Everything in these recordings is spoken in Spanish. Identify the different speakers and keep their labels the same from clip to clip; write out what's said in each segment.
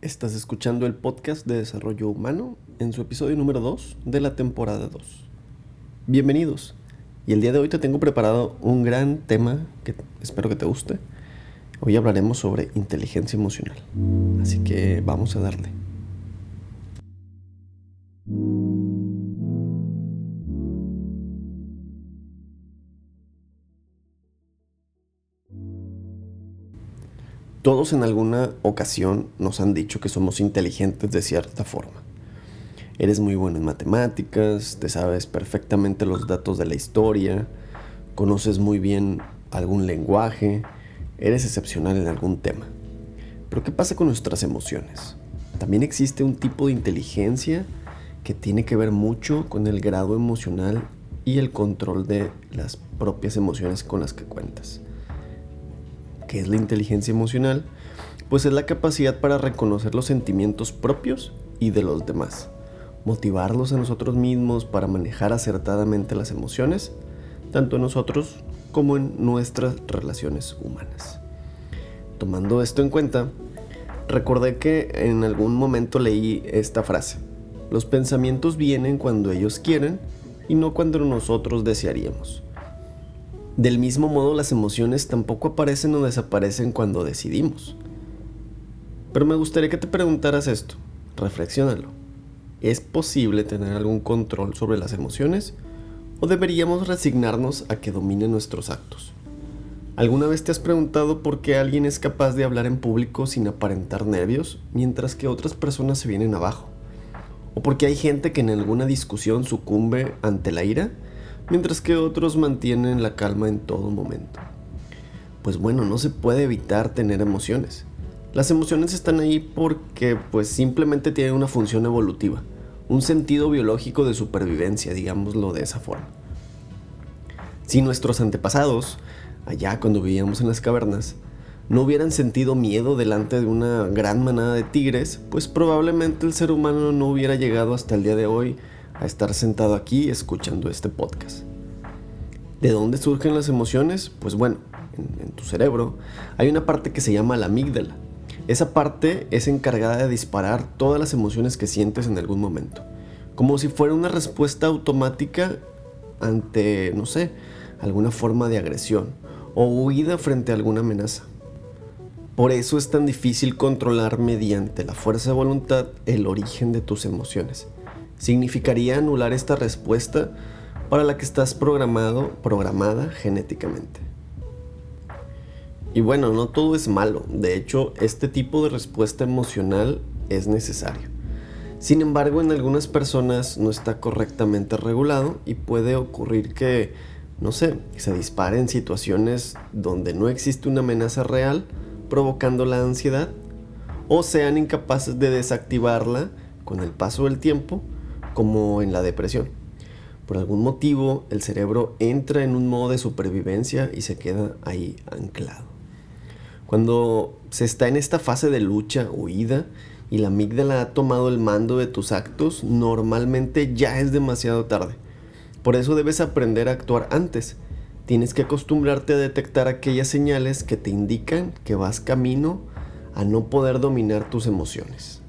Speaker 1: Estás escuchando el podcast de desarrollo humano en su episodio número 2 de la temporada 2. Bienvenidos. Y el día de hoy te tengo preparado un gran tema que espero que te guste. Hoy hablaremos sobre inteligencia emocional. Así que vamos a darle. Todos en alguna ocasión nos han dicho que somos inteligentes de cierta forma. Eres muy bueno en matemáticas, te sabes perfectamente los datos de la historia, conoces muy bien algún lenguaje, eres excepcional en algún tema. Pero ¿qué pasa con nuestras emociones? También existe un tipo de inteligencia que tiene que ver mucho con el grado emocional y el control de las propias emociones con las que cuentas. ¿Qué es la inteligencia emocional? Pues es la capacidad para reconocer los sentimientos propios y de los demás, motivarlos a nosotros mismos para manejar acertadamente las emociones, tanto en nosotros como en nuestras relaciones humanas. Tomando esto en cuenta, recordé que en algún momento leí esta frase. Los pensamientos vienen cuando ellos quieren y no cuando nosotros desearíamos. Del mismo modo, las emociones tampoco aparecen o desaparecen cuando decidimos. Pero me gustaría que te preguntaras esto, reflexiónalo. ¿Es posible tener algún control sobre las emociones o deberíamos resignarnos a que dominen nuestros actos? ¿Alguna vez te has preguntado por qué alguien es capaz de hablar en público sin aparentar nervios mientras que otras personas se vienen abajo? ¿O por qué hay gente que en alguna discusión sucumbe ante la ira mientras que otros mantienen la calma en todo momento. Pues bueno, no se puede evitar tener emociones. Las emociones están ahí porque pues simplemente tienen una función evolutiva, un sentido biológico de supervivencia, digámoslo de esa forma. Si nuestros antepasados, allá cuando vivíamos en las cavernas, no hubieran sentido miedo delante de una gran manada de tigres, pues probablemente el ser humano no hubiera llegado hasta el día de hoy a estar sentado aquí escuchando este podcast. ¿De dónde surgen las emociones? Pues bueno, en, tu cerebro hay una parte que se llama la amígdala. Esa parte es encargada de disparar todas las emociones que sientes en algún momento, como si fuera una respuesta automática ante, no sé, alguna forma de agresión o huida frente a alguna amenaza. Por eso es tan difícil controlar mediante la fuerza de voluntad el origen de tus emociones significaría anular esta respuesta para la que estás programado, programada genéticamente. Y bueno, no todo es malo, de hecho, este tipo de respuesta emocional es necesario. Sin embargo, en algunas personas no está correctamente regulado y puede ocurrir que, no sé, se dispare en situaciones donde no existe una amenaza real, provocando la ansiedad, o sean incapaces de desactivarla con el paso del tiempo como en la depresión. Por algún motivo el cerebro entra en un modo de supervivencia y se queda ahí anclado. Cuando se está en esta fase de lucha, huida, y la amígdala ha tomado el mando de tus actos, normalmente ya es demasiado tarde. Por eso debes aprender a actuar antes. Tienes que acostumbrarte a detectar aquellas señales que te indican que vas camino a no poder dominar tus emociones.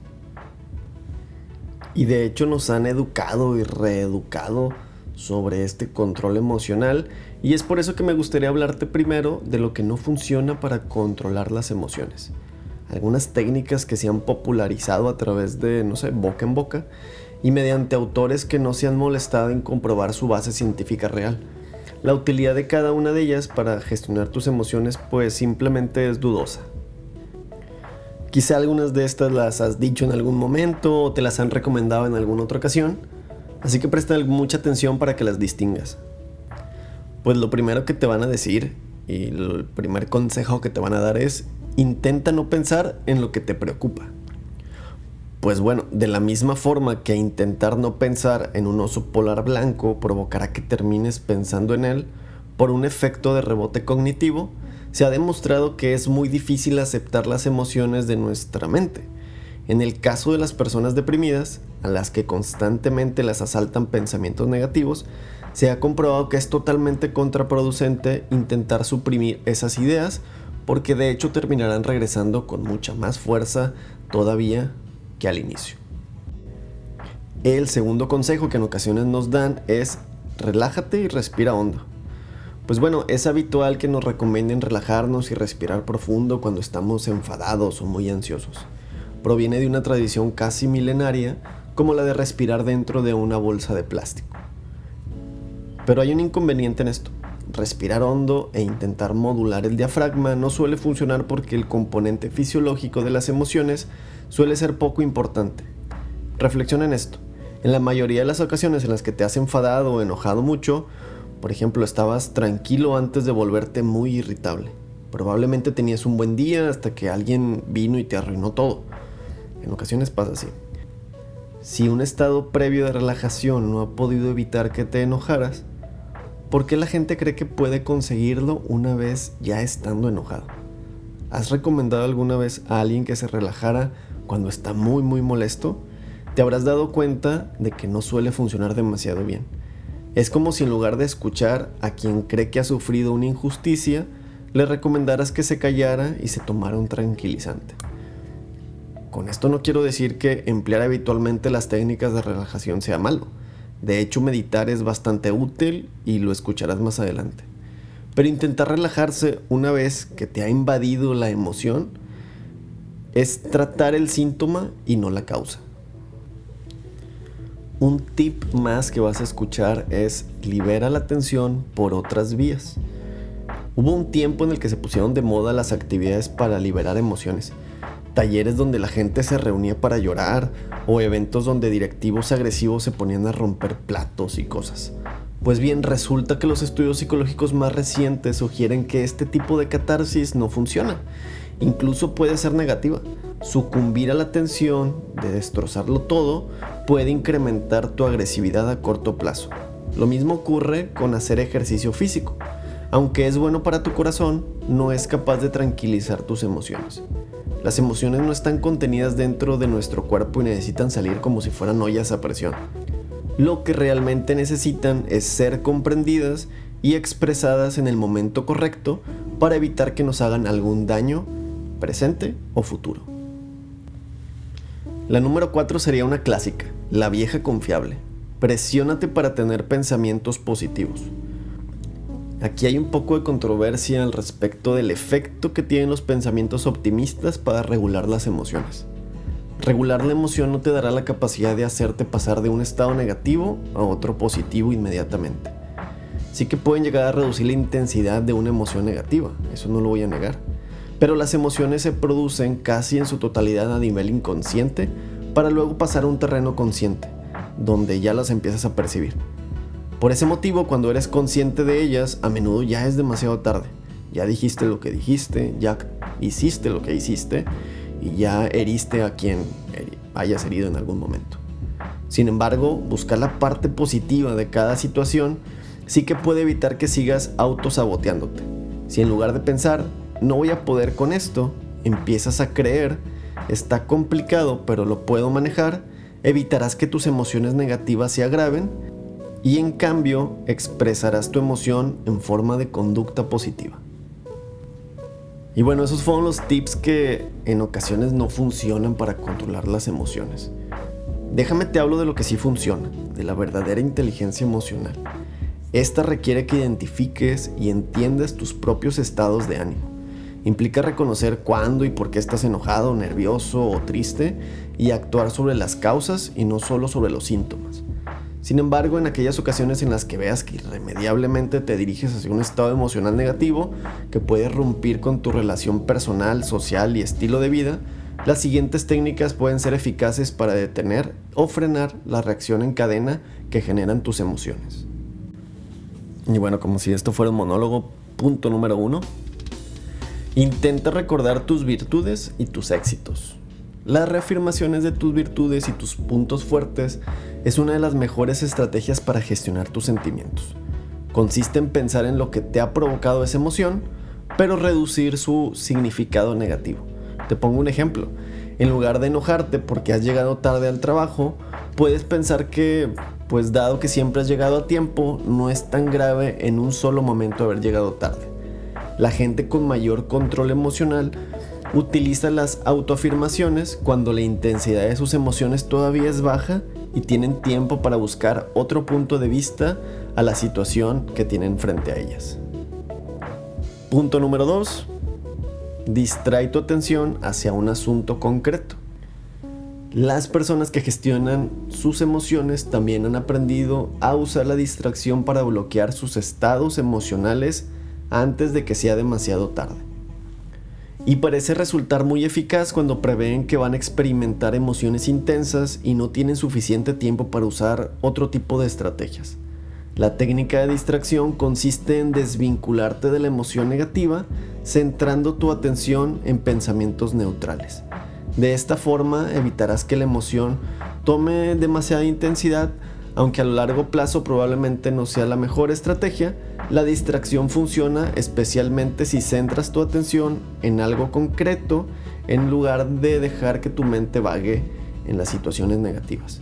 Speaker 1: Y de hecho nos han educado y reeducado sobre este control emocional y es por eso que me gustaría hablarte primero de lo que no funciona para controlar las emociones. Algunas técnicas que se han popularizado a través de, no sé, boca en boca y mediante autores que no se han molestado en comprobar su base científica real. La utilidad de cada una de ellas para gestionar tus emociones pues simplemente es dudosa. Quizá algunas de estas las has dicho en algún momento o te las han recomendado en alguna otra ocasión, así que presta mucha atención para que las distingas. Pues lo primero que te van a decir y el primer consejo que te van a dar es intenta no pensar en lo que te preocupa. Pues bueno, de la misma forma que intentar no pensar en un oso polar blanco provocará que termines pensando en él por un efecto de rebote cognitivo, se ha demostrado que es muy difícil aceptar las emociones de nuestra mente. En el caso de las personas deprimidas, a las que constantemente las asaltan pensamientos negativos, se ha comprobado que es totalmente contraproducente intentar suprimir esas ideas porque de hecho terminarán regresando con mucha más fuerza todavía que al inicio. El segundo consejo que en ocasiones nos dan es relájate y respira hondo. Pues bueno, es habitual que nos recomienden relajarnos y respirar profundo cuando estamos enfadados o muy ansiosos. Proviene de una tradición casi milenaria como la de respirar dentro de una bolsa de plástico. Pero hay un inconveniente en esto. Respirar hondo e intentar modular el diafragma no suele funcionar porque el componente fisiológico de las emociones suele ser poco importante. Reflexiona en esto. En la mayoría de las ocasiones en las que te has enfadado o enojado mucho, por ejemplo, estabas tranquilo antes de volverte muy irritable. Probablemente tenías un buen día hasta que alguien vino y te arruinó todo. En ocasiones pasa así. Si un estado previo de relajación no ha podido evitar que te enojaras, ¿por qué la gente cree que puede conseguirlo una vez ya estando enojado? ¿Has recomendado alguna vez a alguien que se relajara cuando está muy muy molesto? Te habrás dado cuenta de que no suele funcionar demasiado bien. Es como si en lugar de escuchar a quien cree que ha sufrido una injusticia, le recomendaras que se callara y se tomara un tranquilizante. Con esto no quiero decir que emplear habitualmente las técnicas de relajación sea malo. De hecho, meditar es bastante útil y lo escucharás más adelante. Pero intentar relajarse una vez que te ha invadido la emoción es tratar el síntoma y no la causa. Un tip más que vas a escuchar es libera la tensión por otras vías. Hubo un tiempo en el que se pusieron de moda las actividades para liberar emociones talleres donde la gente se reunía para llorar o eventos donde directivos agresivos se ponían a romper platos y cosas. Pues bien, resulta que los estudios psicológicos más recientes sugieren que este tipo de catarsis no funciona. Incluso puede ser negativa. Sucumbir a la tensión de destrozarlo todo puede incrementar tu agresividad a corto plazo. Lo mismo ocurre con hacer ejercicio físico. Aunque es bueno para tu corazón, no es capaz de tranquilizar tus emociones. Las emociones no están contenidas dentro de nuestro cuerpo y necesitan salir como si fueran ollas a presión. Lo que realmente necesitan es ser comprendidas y expresadas en el momento correcto para evitar que nos hagan algún daño presente o futuro. La número 4 sería una clásica, la vieja confiable. Presiónate para tener pensamientos positivos. Aquí hay un poco de controversia al respecto del efecto que tienen los pensamientos optimistas para regular las emociones. Regular la emoción no te dará la capacidad de hacerte pasar de un estado negativo a otro positivo inmediatamente. Sí que pueden llegar a reducir la intensidad de una emoción negativa, eso no lo voy a negar. Pero las emociones se producen casi en su totalidad a nivel inconsciente para luego pasar a un terreno consciente, donde ya las empiezas a percibir. Por ese motivo, cuando eres consciente de ellas, a menudo ya es demasiado tarde. Ya dijiste lo que dijiste, ya hiciste lo que hiciste y ya heriste a quien hayas herido en algún momento. Sin embargo, buscar la parte positiva de cada situación sí que puede evitar que sigas autosaboteándote. Si en lugar de pensar, no voy a poder con esto, empiezas a creer, está complicado pero lo puedo manejar, evitarás que tus emociones negativas se agraven y en cambio expresarás tu emoción en forma de conducta positiva. Y bueno, esos fueron los tips que en ocasiones no funcionan para controlar las emociones. Déjame te hablo de lo que sí funciona, de la verdadera inteligencia emocional. Esta requiere que identifiques y entiendas tus propios estados de ánimo. Implica reconocer cuándo y por qué estás enojado, nervioso o triste y actuar sobre las causas y no solo sobre los síntomas. Sin embargo, en aquellas ocasiones en las que veas que irremediablemente te diriges hacia un estado emocional negativo que puede romper con tu relación personal, social y estilo de vida, las siguientes técnicas pueden ser eficaces para detener o frenar la reacción en cadena que generan tus emociones. Y bueno, como si esto fuera un monólogo, punto número uno. Intenta recordar tus virtudes y tus éxitos. Las reafirmaciones de tus virtudes y tus puntos fuertes es una de las mejores estrategias para gestionar tus sentimientos. Consiste en pensar en lo que te ha provocado esa emoción, pero reducir su significado negativo. Te pongo un ejemplo. En lugar de enojarte porque has llegado tarde al trabajo, puedes pensar que, pues dado que siempre has llegado a tiempo, no es tan grave en un solo momento haber llegado tarde. La gente con mayor control emocional utiliza las autoafirmaciones cuando la intensidad de sus emociones todavía es baja y tienen tiempo para buscar otro punto de vista a la situación que tienen frente a ellas. Punto número 2. Distrae tu atención hacia un asunto concreto. Las personas que gestionan sus emociones también han aprendido a usar la distracción para bloquear sus estados emocionales antes de que sea demasiado tarde. Y parece resultar muy eficaz cuando prevén que van a experimentar emociones intensas y no tienen suficiente tiempo para usar otro tipo de estrategias. La técnica de distracción consiste en desvincularte de la emoción negativa, centrando tu atención en pensamientos neutrales. De esta forma evitarás que la emoción tome demasiada intensidad, aunque a lo largo plazo probablemente no sea la mejor estrategia, la distracción funciona especialmente si centras tu atención en algo concreto en lugar de dejar que tu mente vague en las situaciones negativas.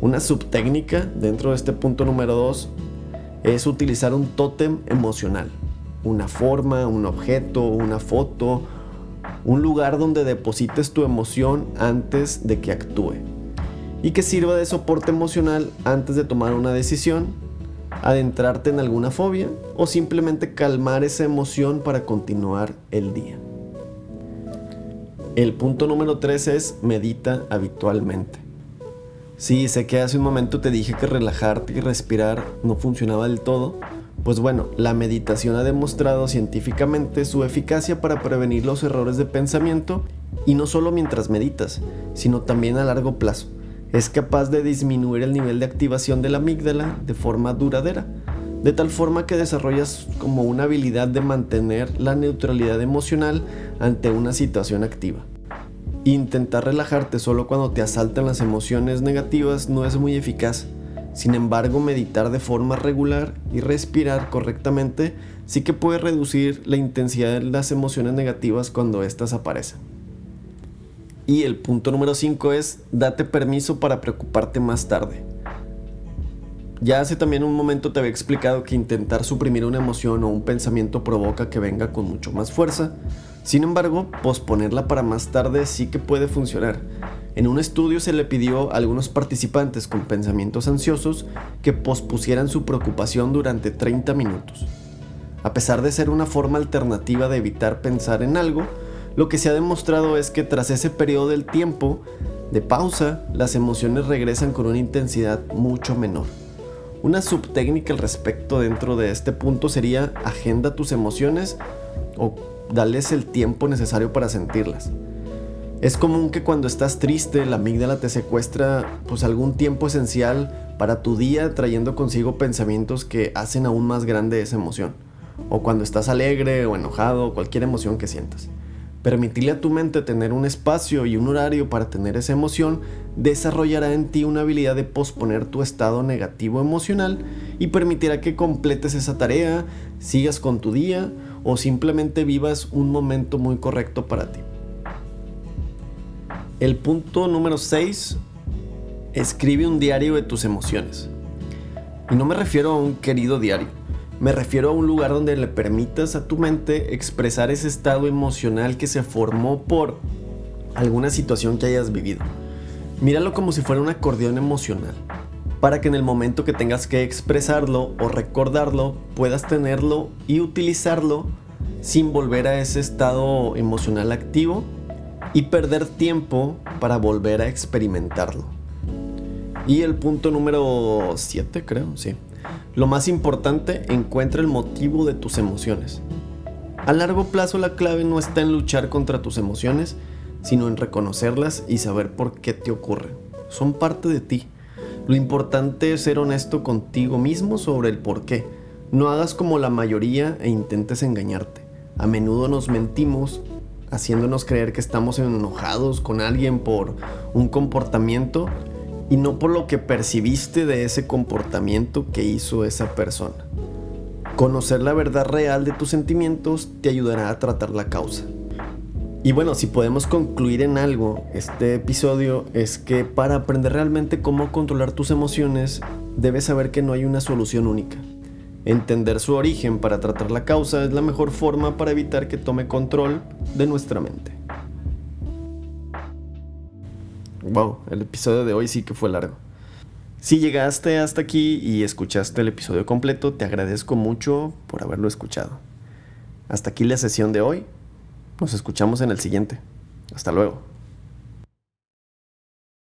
Speaker 1: Una subtécnica dentro de este punto número 2 es utilizar un tótem emocional. Una forma, un objeto, una foto, un lugar donde deposites tu emoción antes de que actúe. Y que sirva de soporte emocional antes de tomar una decisión, adentrarte en alguna fobia o simplemente calmar esa emoción para continuar el día. El punto número 3 es medita habitualmente. Sí, sé que hace un momento te dije que relajarte y respirar no funcionaba del todo. Pues bueno, la meditación ha demostrado científicamente su eficacia para prevenir los errores de pensamiento y no solo mientras meditas, sino también a largo plazo. Es capaz de disminuir el nivel de activación de la amígdala de forma duradera, de tal forma que desarrollas como una habilidad de mantener la neutralidad emocional ante una situación activa. Intentar relajarte solo cuando te asaltan las emociones negativas no es muy eficaz. Sin embargo, meditar de forma regular y respirar correctamente sí que puede reducir la intensidad de las emociones negativas cuando éstas aparecen. Y el punto número 5 es date permiso para preocuparte más tarde. Ya hace también un momento te había explicado que intentar suprimir una emoción o un pensamiento provoca que venga con mucho más fuerza, sin embargo, posponerla para más tarde sí que puede funcionar. En un estudio se le pidió a algunos participantes con pensamientos ansiosos que pospusieran su preocupación durante 30 minutos. A pesar de ser una forma alternativa de evitar pensar en algo, lo que se ha demostrado es que tras ese periodo del tiempo de pausa, las emociones regresan con una intensidad mucho menor. Una subtécnica al respecto dentro de este punto sería agenda tus emociones o dales el tiempo necesario para sentirlas. Es común que cuando estás triste la amígdala te secuestra pues algún tiempo esencial para tu día trayendo consigo pensamientos que hacen aún más grande esa emoción. O cuando estás alegre o enojado, cualquier emoción que sientas. Permitirle a tu mente tener un espacio y un horario para tener esa emoción desarrollará en ti una habilidad de posponer tu estado negativo emocional y permitirá que completes esa tarea, sigas con tu día o simplemente vivas un momento muy correcto para ti. El punto número 6, escribe un diario de tus emociones. Y no me refiero a un querido diario, me refiero a un lugar donde le permitas a tu mente expresar ese estado emocional que se formó por alguna situación que hayas vivido. Míralo como si fuera un acordeón emocional, para que en el momento que tengas que expresarlo o recordarlo, puedas tenerlo y utilizarlo sin volver a ese estado emocional activo y perder tiempo para volver a experimentarlo. Y el punto número 7, creo, sí. Lo más importante, encuentra el motivo de tus emociones. A largo plazo la clave no está en luchar contra tus emociones, sino en reconocerlas y saber por qué te ocurren. Son parte de ti. Lo importante es ser honesto contigo mismo sobre el por qué. No hagas como la mayoría e intentes engañarte. A menudo nos mentimos haciéndonos creer que estamos enojados con alguien por un comportamiento y no por lo que percibiste de ese comportamiento que hizo esa persona. Conocer la verdad real de tus sentimientos te ayudará a tratar la causa. Y bueno, si podemos concluir en algo este episodio es que para aprender realmente cómo controlar tus emociones, debes saber que no hay una solución única. Entender su origen para tratar la causa es la mejor forma para evitar que tome control de nuestra mente. Wow, el episodio de hoy sí que fue largo. Si llegaste hasta aquí y escuchaste el episodio completo, te agradezco mucho por haberlo escuchado. Hasta aquí la sesión de hoy. Nos escuchamos en el siguiente. Hasta luego.